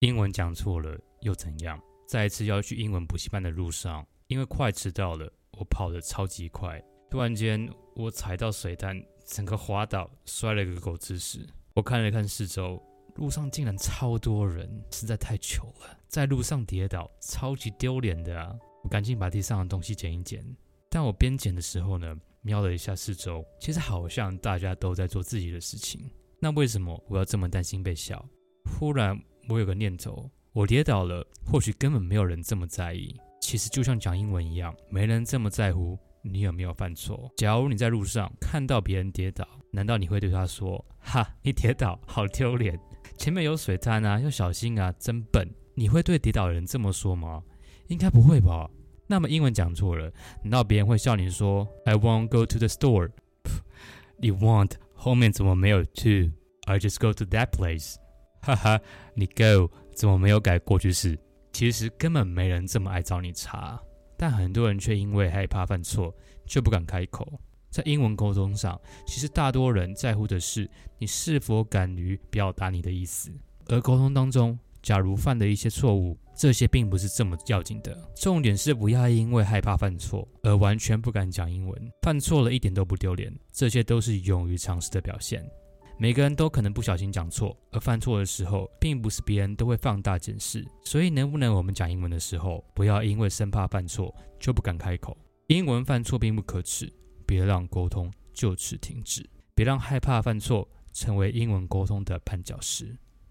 英文讲错了又怎样？在一次要去英文补习班的路上，因为快迟到了，我跑得超级快。突然间，我踩到水滩，整个滑倒，摔了个狗吃屎。我看了看四周，路上竟然超多人，实在太糗了。在路上跌倒，超级丢脸的啊！我赶紧把地上的东西捡一捡。但我边捡的时候呢，瞄了一下四周，其实好像大家都在做自己的事情。那为什么我要这么担心被笑？忽然，我有个念头。我跌倒了，或许根本没有人这么在意。其实就像讲英文一样，没人这么在乎你有没有犯错。假如你在路上看到别人跌倒，难道你会对他说：“哈，你跌倒，好丢脸！前面有水滩啊，要小心啊，真笨！”你会对跌倒的人这么说吗？应该不会吧？那么英文讲错了，难道别人会笑你说：“I won't go to the store。”你 want 后面怎么没有 to？I just go to that place。哈哈，你 go。怎么没有改过去式？其实根本没人这么爱找你茬，但很多人却因为害怕犯错，就不敢开口。在英文沟通上，其实大多人在乎的是你是否敢于表达你的意思。而沟通当中，假如犯了一些错误，这些并不是这么要紧的。重点是不要因为害怕犯错而完全不敢讲英文。犯错了一点都不丢脸，这些都是勇于尝试的表现。每个人都可能不小心讲错，而犯错的时候，并不是别人都会放大检视。所以，能不能我们讲英文的时候，不要因为生怕犯错就不敢开口？英文犯错并不可耻，别让沟通就此停止，别让害怕犯错成为英文沟通的绊脚石。